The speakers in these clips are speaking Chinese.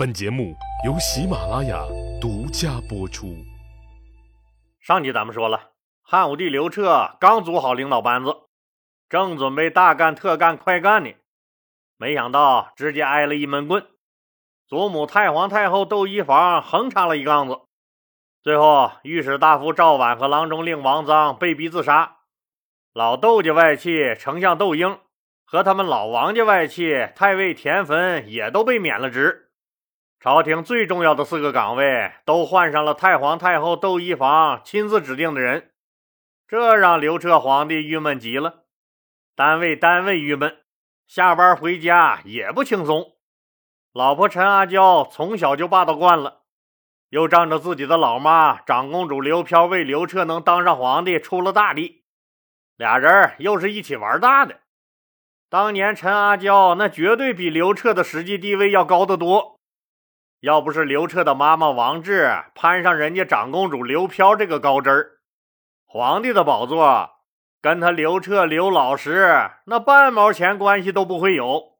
本节目由喜马拉雅独家播出。上集咱们说了，汉武帝刘彻刚组好领导班子，正准备大干特干快干呢，没想到直接挨了一闷棍。祖母太皇太后窦漪房横插了一杠子，最后御史大夫赵婉和郎中令王臧被逼自杀。老窦家外戚丞相窦婴和他们老王家外戚太尉田汾也都被免了职。朝廷最重要的四个岗位都换上了太皇太后窦漪房亲自指定的人，这让刘彻皇帝郁闷极了。单位单位郁闷，下班回家也不轻松。老婆陈阿娇从小就霸道惯了，又仗着自己的老妈长公主刘飘为刘彻能当上皇帝出了大力，俩人又是一起玩大的。当年陈阿娇那绝对比刘彻的实际地位要高得多。要不是刘彻的妈妈王志攀上人家长公主刘飘这个高枝儿，皇帝的宝座跟他刘彻刘老师那半毛钱关系都不会有，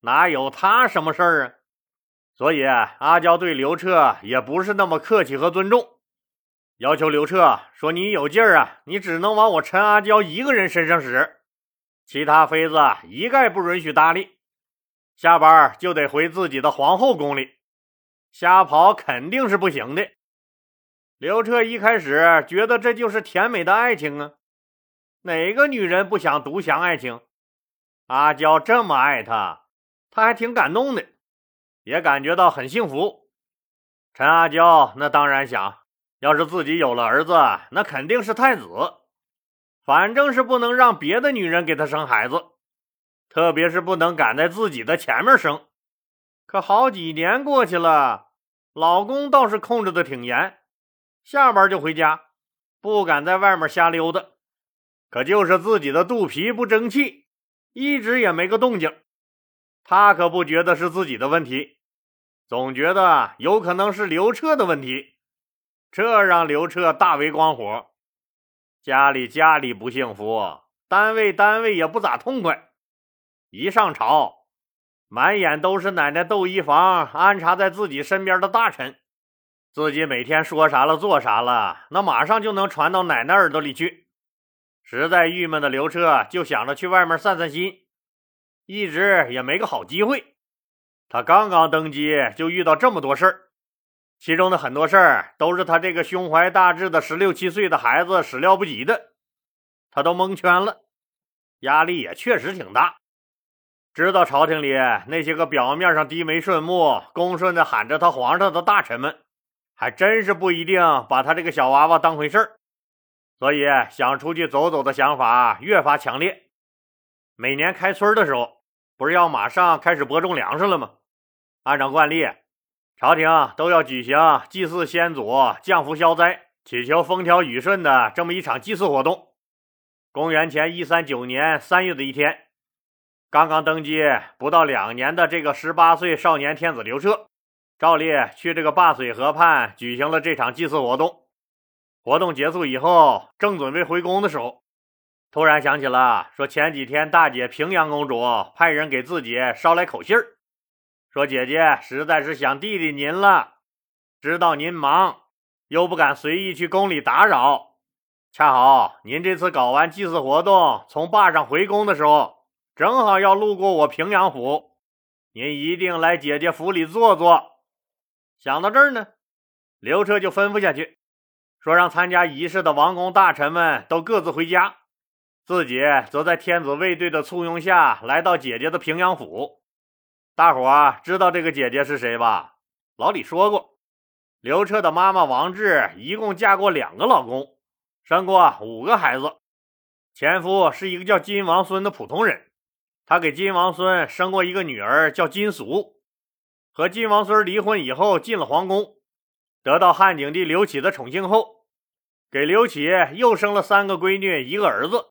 哪有他什么事儿啊？所以阿娇对刘彻也不是那么客气和尊重，要求刘彻说：“你有劲儿啊，你只能往我陈阿娇一个人身上使，其他妃子一概不允许搭理，下班就得回自己的皇后宫里。”瞎跑肯定是不行的。刘彻一开始觉得这就是甜美的爱情啊，哪个女人不想独享爱情？阿娇这么爱他，他还挺感动的，也感觉到很幸福。陈阿娇那当然想，要是自己有了儿子，那肯定是太子，反正是不能让别的女人给他生孩子，特别是不能赶在自己的前面生。可好几年过去了，老公倒是控制的挺严，下班就回家，不敢在外面瞎溜达。可就是自己的肚皮不争气，一直也没个动静。他可不觉得是自己的问题，总觉得有可能是刘彻的问题，这让刘彻大为光火。家里家里不幸福，单位单位也不咋痛快，一上朝。满眼都是奶奶窦漪房安插在自己身边的大臣，自己每天说啥了做啥了，那马上就能传到奶奶耳朵里去。实在郁闷的刘彻就想着去外面散散心，一直也没个好机会。他刚刚登基就遇到这么多事儿，其中的很多事儿都是他这个胸怀大志的十六七岁的孩子始料不及的，他都蒙圈了，压力也确实挺大。知道朝廷里那些个表面上低眉顺目、恭顺的喊着他皇上的大臣们，还真是不一定把他这个小娃娃当回事儿，所以想出去走走的想法越发强烈。每年开春的时候，不是要马上开始播种粮食了吗？按照惯例，朝廷都要举行祭祀先祖、降福消灾、祈求风调雨顺的这么一场祭祀活动。公元前一三九年三月的一天。刚刚登基不到两年的这个十八岁少年天子刘彻，照例去这个灞水河畔举行了这场祭祀活动。活动结束以后，正准备回宫的时候，突然想起了说前几天大姐平阳公主派人给自己捎来口信儿，说姐姐实在是想弟弟您了，知道您忙，又不敢随意去宫里打扰，恰好您这次搞完祭祀活动从坝上回宫的时候。正好要路过我平阳府，您一定来姐姐府里坐坐。想到这儿呢，刘彻就吩咐下去，说让参加仪式的王公大臣们都各自回家，自己则在天子卫队的簇拥下来到姐姐的平阳府。大伙知道这个姐姐是谁吧？老李说过，刘彻的妈妈王志一共嫁过两个老公，生过五个孩子，前夫是一个叫金王孙的普通人。他给金王孙生过一个女儿，叫金俗，和金王孙离婚以后进了皇宫，得到汉景帝刘启的宠幸后，给刘启又生了三个闺女，一个儿子，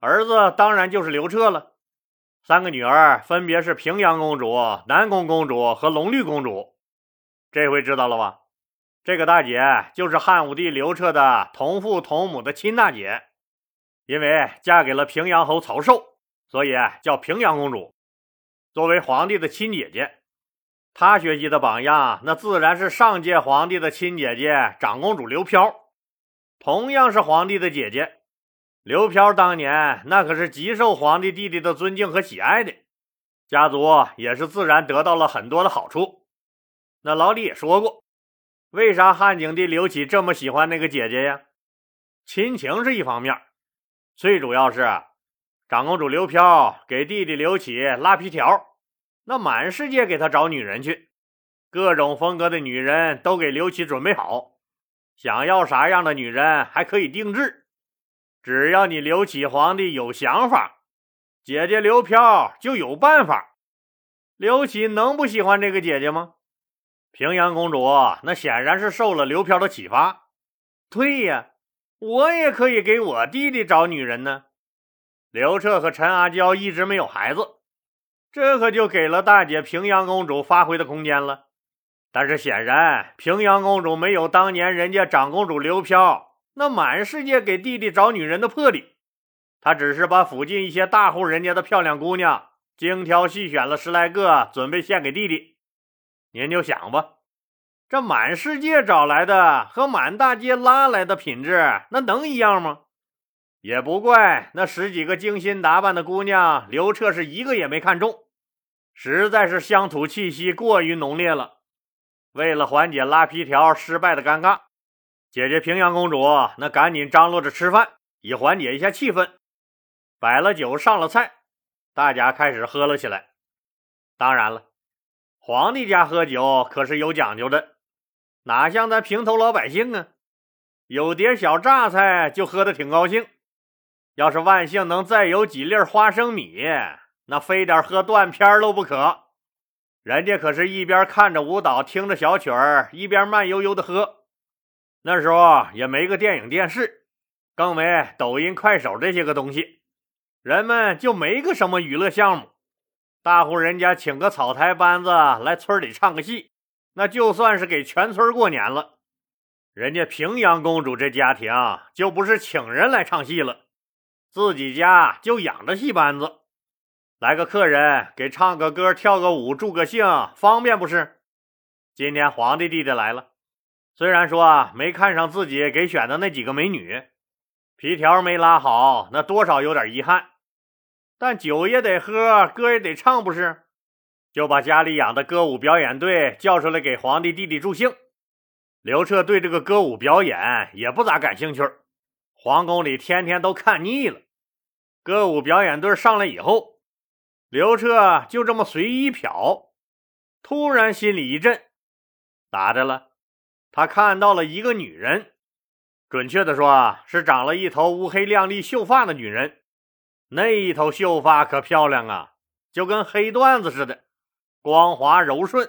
儿子当然就是刘彻了。三个女儿分别是平阳公主、南宫公主和隆虑公主。这回知道了吧？这个大姐就是汉武帝刘彻的同父同母的亲大姐，因为嫁给了平阳侯曹寿。所以叫平阳公主，作为皇帝的亲姐姐，他学习的榜样，那自然是上届皇帝的亲姐姐长公主刘飘。同样是皇帝的姐姐，刘飘当年那可是极受皇帝弟弟的尊敬和喜爱的，家族也是自然得到了很多的好处。那老李也说过，为啥汉景帝刘启这么喜欢那个姐姐呀？亲情是一方面，最主要是长公主刘飘给弟弟刘启拉皮条，那满世界给他找女人去，各种风格的女人都给刘启准备好。想要啥样的女人还可以定制，只要你刘启皇帝有想法，姐姐刘飘就有办法。刘启能不喜欢这个姐姐吗？平阳公主那显然是受了刘飘的启发。对呀，我也可以给我弟弟找女人呢。刘彻和陈阿娇一直没有孩子，这可就给了大姐平阳公主发挥的空间了。但是显然，平阳公主没有当年人家长公主刘飘那满世界给弟弟找女人的魄力。她只是把附近一些大户人家的漂亮姑娘精挑细选了十来个，准备献给弟弟。您就想吧，这满世界找来的和满大街拉来的品质，那能一样吗？也不怪那十几个精心打扮的姑娘，刘彻是一个也没看中，实在是乡土气息过于浓烈了。为了缓解拉皮条失败的尴尬，姐姐平阳公主那赶紧张罗着吃饭，以缓解一下气氛。摆了酒，上了菜，大家开始喝了起来。当然了，皇帝家喝酒可是有讲究的，哪像咱平头老百姓啊？有碟小榨菜就喝得挺高兴。要是万幸能再有几粒花生米，那非得喝断片都不可。人家可是一边看着舞蹈，听着小曲儿，一边慢悠悠的喝。那时候也没个电影、电视，更没抖音、快手这些个东西，人们就没个什么娱乐项目。大户人家请个草台班子来村里唱个戏，那就算是给全村过年了。人家平阳公主这家庭就不是请人来唱戏了，自己家就养着戏班子。来个客人给唱个歌、跳个舞、助个兴，方便不是？今天皇帝弟弟来了，虽然说没看上自己给选的那几个美女，皮条没拉好，那多少有点遗憾。但酒也得喝，歌也得唱，不是？就把家里养的歌舞表演队叫出来给皇帝弟弟助兴。刘彻对这个歌舞表演也不咋感兴趣，皇宫里天天都看腻了。歌舞表演队上来以后。刘彻就这么随意一瞟，突然心里一震，咋的了？他看到了一个女人，准确的说，是长了一头乌黑亮丽秀发的女人。那一头秀发可漂亮啊，就跟黑缎子似的，光滑柔顺。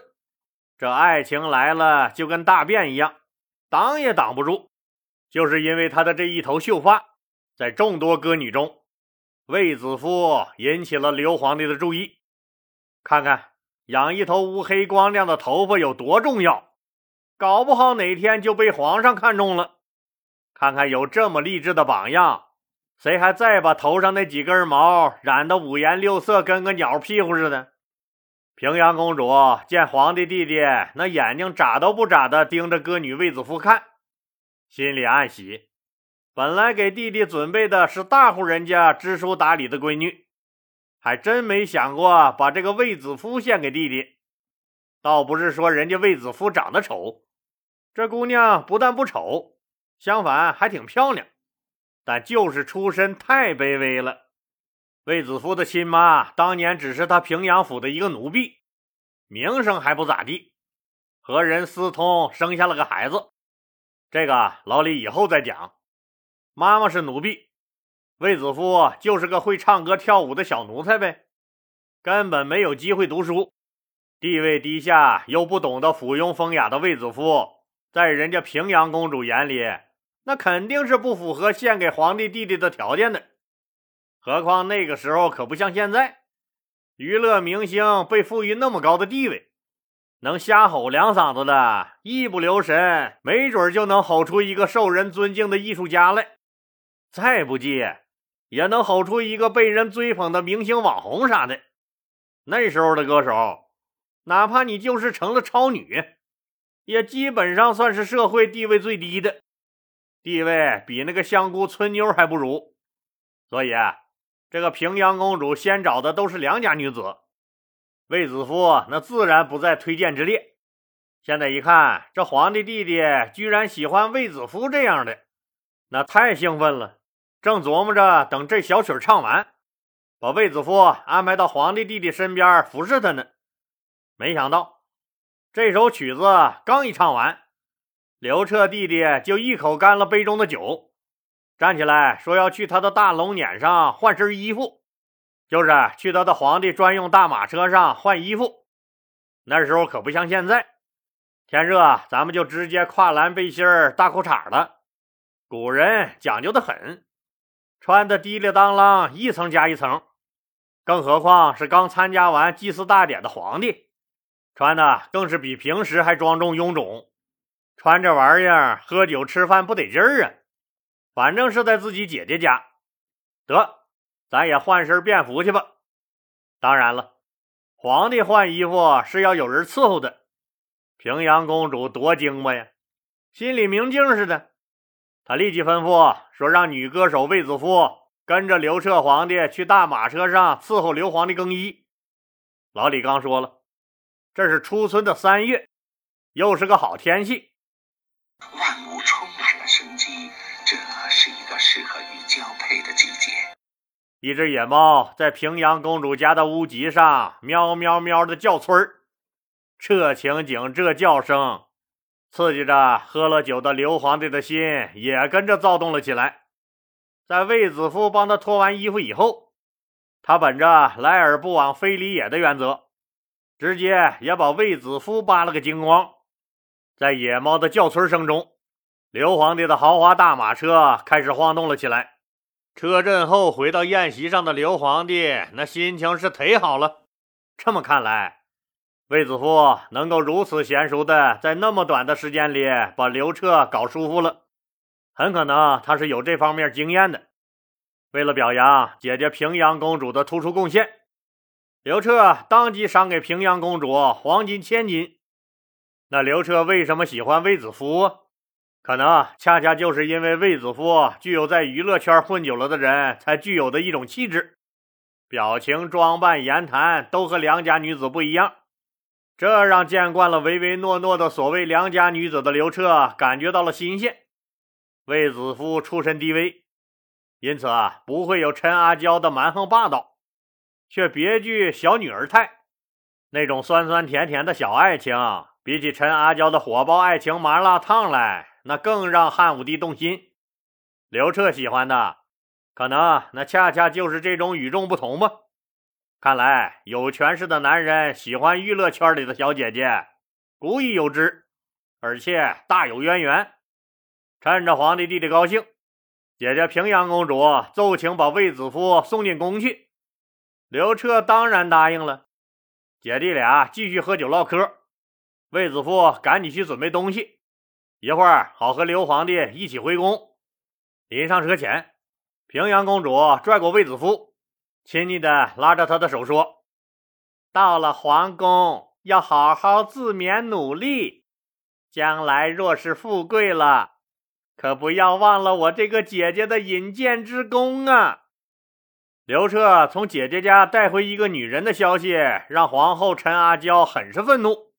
这爱情来了，就跟大便一样，挡也挡不住。就是因为她的这一头秀发，在众多歌女中。卫子夫引起了刘皇帝的注意，看看养一头乌黑光亮的头发有多重要，搞不好哪天就被皇上看中了。看看有这么励志的榜样，谁还再把头上那几根毛染得五颜六色，跟个鸟屁股似的？平阳公主见皇帝弟弟那眼睛眨都不眨的盯着歌女卫子夫看，心里暗喜。本来给弟弟准备的是大户人家知书达理的闺女，还真没想过把这个卫子夫献给弟弟。倒不是说人家卫子夫长得丑，这姑娘不但不丑，相反还挺漂亮，但就是出身太卑微了。卫子夫的亲妈当年只是他平阳府的一个奴婢，名声还不咋地，和人私通生下了个孩子。这个老李以后再讲。妈妈是奴婢，卫子夫就是个会唱歌跳舞的小奴才呗，根本没有机会读书，地位低下又不懂得附庸风雅的卫子夫，在人家平阳公主眼里，那肯定是不符合献给皇帝弟弟的条件的。何况那个时候可不像现在，娱乐明星被赋予那么高的地位，能瞎吼两嗓子的，一不留神，没准就能吼出一个受人尊敬的艺术家来。再不济，也能吼出一个被人追捧的明星网红啥的。那时候的歌手，哪怕你就是成了超女，也基本上算是社会地位最低的，地位比那个香菇村妞还不如。所以啊，这个平阳公主先找的都是良家女子，卫子夫那自然不在推荐之列。现在一看，这皇帝弟弟居然喜欢卫子夫这样的，那太兴奋了。正琢磨着等这小曲唱完，把卫子夫安排到皇帝弟弟身边服侍他呢。没想到这首曲子刚一唱完，刘彻弟弟就一口干了杯中的酒，站起来说要去他的大龙辇上换身衣服，就是去他的皇帝专用大马车上换衣服。那时候可不像现在。天热，咱们就直接跨栏背心儿、大裤衩了。古人讲究的很，穿的滴里当啷，一层加一层。更何况是刚参加完祭祀大典的皇帝，穿的更是比平时还庄重臃肿。穿这玩意儿喝酒吃饭不得劲儿啊！反正是在自己姐姐家，得，咱也换身便服去吧。当然了，皇帝换衣服是要有人伺候的。平阳公主多精吧呀，心里明镜似的。她立即吩咐说：“让女歌手卫子夫跟着刘彻皇帝去大马车上伺候刘皇帝更衣。”老李刚说了，这是初春的三月，又是个好天气，一只野猫在平阳公主家的屋脊上喵喵喵的叫春儿。这情景，这叫声，刺激着喝了酒的刘皇帝的心也跟着躁动了起来。在卫子夫帮他脱完衣服以后，他本着来而不往非礼也的原则，直接也把卫子夫扒了个精光。在野猫的叫春声中，刘皇帝的豪华大马车开始晃动了起来。车震后回到宴席上的刘皇帝，那心情是忒好了。这么看来。卫子夫能够如此娴熟的在那么短的时间里把刘彻搞舒服了，很可能他是有这方面经验的。为了表扬姐姐平阳公主的突出贡献，刘彻当即赏给平阳公主黄金千斤。那刘彻为什么喜欢卫子夫？可能恰恰就是因为卫子夫具有在娱乐圈混久了的人才具有的一种气质，表情、装扮、言谈都和良家女子不一样。这让见惯了唯唯诺诺的所谓良家女子的刘彻感觉到了新鲜。卫子夫出身低微，因此啊不会有陈阿娇的蛮横霸道，却别具小女儿态。那种酸酸甜甜的小爱情，比起陈阿娇的火爆爱情麻辣烫来，那更让汉武帝动心。刘彻喜欢的，可能那恰恰就是这种与众不同吧。看来有权势的男人喜欢娱乐圈里的小姐姐，古已有之，而且大有渊源。趁着皇帝弟弟高兴，姐姐平阳公主奏请把卫子夫送进宫去。刘彻当然答应了。姐弟俩继续喝酒唠嗑，卫子夫赶紧去准备东西，一会儿好和刘皇帝一起回宫。临上车前，平阳公主拽过卫子夫。亲昵的拉着他的手说：“到了皇宫，要好好自勉努力。将来若是富贵了，可不要忘了我这个姐姐的引荐之功啊！”刘彻从姐姐家带回一个女人的消息，让皇后陈阿娇很是愤怒。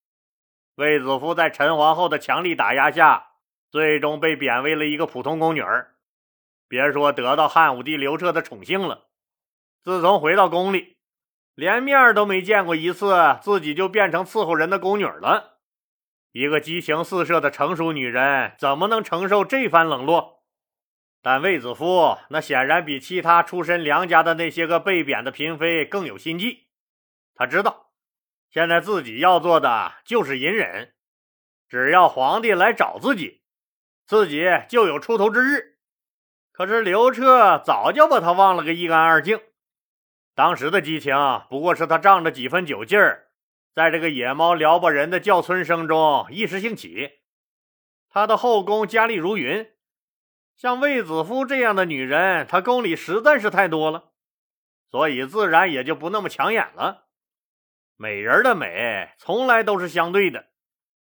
卫子夫在陈皇后的强力打压下，最终被贬为了一个普通宫女儿。别说得到汉武帝刘彻的宠幸了。自从回到宫里，连面都没见过一次，自己就变成伺候人的宫女了。一个激情四射的成熟女人，怎么能承受这番冷落？但卫子夫那显然比其他出身良家的那些个被贬的嫔妃更有心计。他知道，现在自己要做的就是隐忍，只要皇帝来找自己，自己就有出头之日。可是刘彻早就把他忘了个一干二净。当时的激情不过是他仗着几分酒劲儿，在这个野猫撩拨人的叫春声中一时兴起。他的后宫佳丽如云，像卫子夫这样的女人，他宫里实在是太多了，所以自然也就不那么抢眼了。美人的美从来都是相对的，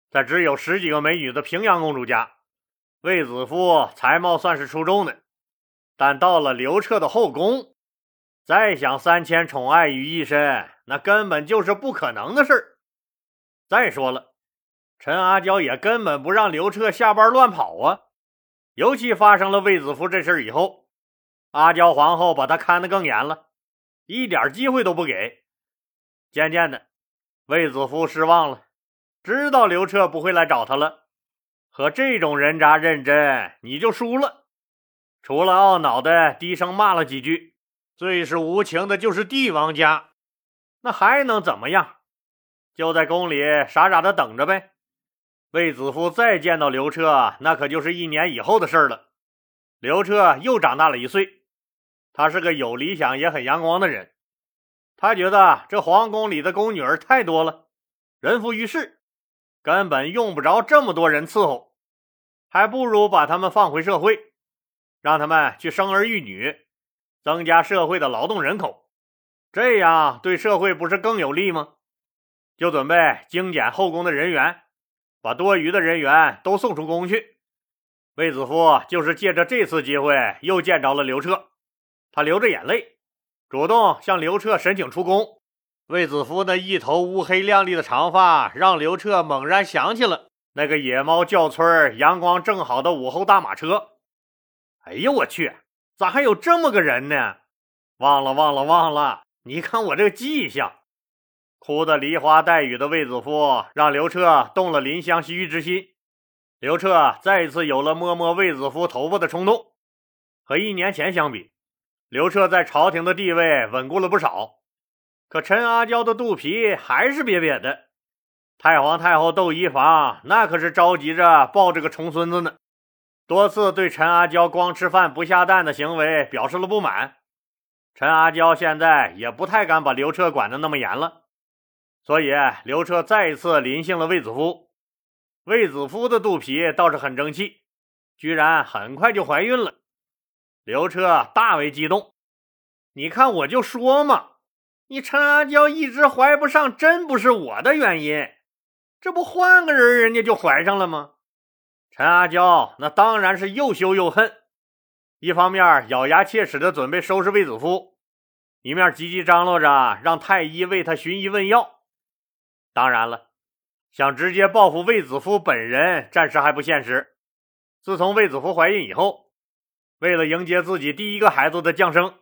在只有十几个美女的平阳公主家，卫子夫才貌算是出众的，但到了刘彻的后宫，再想三千宠爱于一身，那根本就是不可能的事儿。再说了，陈阿娇也根本不让刘彻下班乱跑啊。尤其发生了卫子夫这事以后，阿娇皇后把他看得更严了，一点机会都不给。渐渐的，卫子夫失望了，知道刘彻不会来找他了。和这种人渣认真，你就输了。除了懊恼的低声骂了几句，最是无情的就是帝王家，那还能怎么样？就在宫里傻傻的等着呗。卫子夫再见到刘彻，那可就是一年以后的事了。刘彻又长大了一岁，他是个有理想也很阳光的人。他觉得这皇宫里的宫女儿太多了，人浮于事，根本用不着这么多人伺候，还不如把他们放回社会，让他们去生儿育女，增加社会的劳动人口，这样对社会不是更有利吗？就准备精简后宫的人员。把多余的人员都送出宫去。卫子夫就是借着这次机会又见着了刘彻，他流着眼泪，主动向刘彻申请出宫。卫子夫那一头乌黑亮丽的长发，让刘彻猛然想起了那个野猫叫村阳光正好的午后大马车。哎呦我去，咋还有这么个人呢？忘了忘了忘了！你看我这个迹象。哭得梨花带雨的卫子夫，让刘彻动了怜香惜玉之心。刘彻再一次有了摸摸卫子夫头发的冲动。和一年前相比，刘彻在朝廷的地位稳固了不少。可陈阿娇的肚皮还是瘪瘪的。太皇太后窦漪房那可是着急着抱这个重孙子呢，多次对陈阿娇光吃饭不下蛋的行为表示了不满。陈阿娇现在也不太敢把刘彻管得那么严了。所以，刘彻再一次临幸了卫子夫。卫子夫的肚皮倒是很争气，居然很快就怀孕了。刘彻大为激动。你看，我就说嘛，你陈阿娇一直怀不上，真不是我的原因。这不换个人，人家就怀上了吗？陈阿娇那当然是又羞又恨，一方面咬牙切齿的准备收拾卫子夫，一面急急张罗着让太医为他寻医问药。当然了，想直接报复卫子夫本人，暂时还不现实。自从卫子夫怀孕以后，为了迎接自己第一个孩子的降生，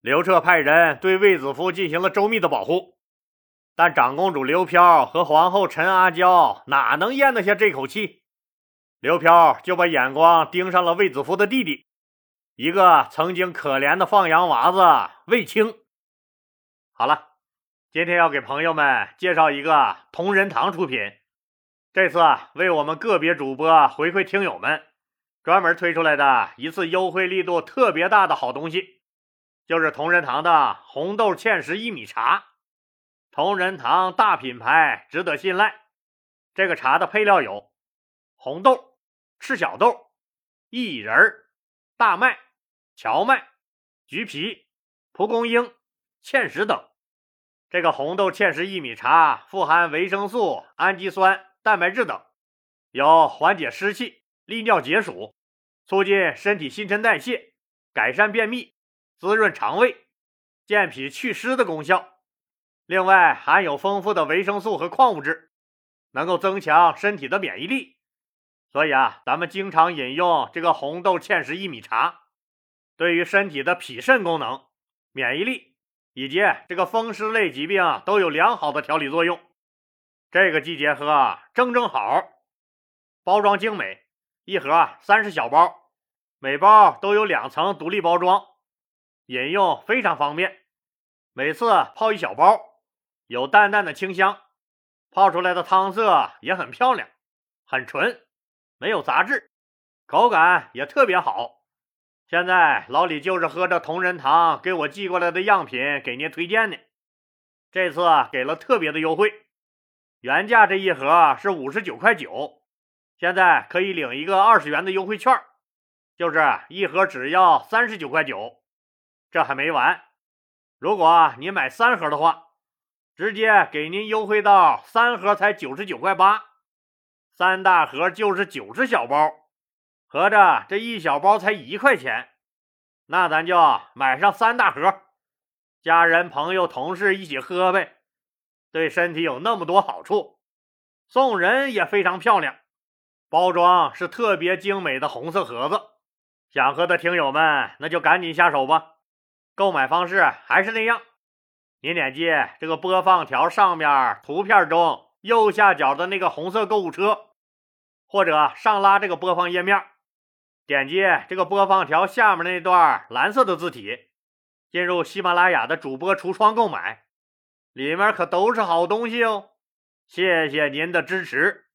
刘彻派人对卫子夫进行了周密的保护。但长公主刘飘和皇后陈阿娇哪能咽得下这口气？刘飘就把眼光盯上了卫子夫的弟弟，一个曾经可怜的放羊娃子卫青。好了。今天要给朋友们介绍一个同仁堂出品，这次为我们个别主播回馈听友们专门推出来的一次优惠力度特别大的好东西，就是同仁堂的红豆芡实薏米茶。同仁堂大品牌，值得信赖。这个茶的配料有红豆、赤小豆、薏仁、大麦、荞麦、橘皮、蒲公英、芡实等。这个红豆芡实薏米茶富含维生素、氨基酸、蛋白质等，有缓解湿气、利尿解暑、促进身体新陈代谢、改善便秘、滋润肠胃、健脾祛湿的功效。另外含有丰富的维生素和矿物质，能够增强身体的免疫力。所以啊，咱们经常饮用这个红豆芡实薏米茶，对于身体的脾肾功能、免疫力。以及这个风湿类疾病啊都有良好的调理作用，这个季节喝正正好。包装精美，一盒三十小包，每包都有两层独立包装，饮用非常方便。每次泡一小包，有淡淡的清香，泡出来的汤色也很漂亮，很纯，没有杂质，口感也特别好。现在老李就是喝着同仁堂给我寄过来的样品给您推荐呢。这次给了特别的优惠，原价这一盒是五十九块九，现在可以领一个二十元的优惠券，就是一盒只要三十九块九。这还没完，如果你买三盒的话，直接给您优惠到三盒才九十九块八，三大盒就是九十小包，合着这一小包才一块钱。那咱就买上三大盒，家人、朋友、同事一起喝呗，对身体有那么多好处。送人也非常漂亮，包装是特别精美的红色盒子。想喝的听友们，那就赶紧下手吧。购买方式还是那样，您点击这个播放条上面图片中右下角的那个红色购物车，或者上拉这个播放页面，点击这个播放条下面那段蓝色的字体，进入喜马拉雅的主播橱窗购买，里面可都是好东西哦。谢谢您的支持。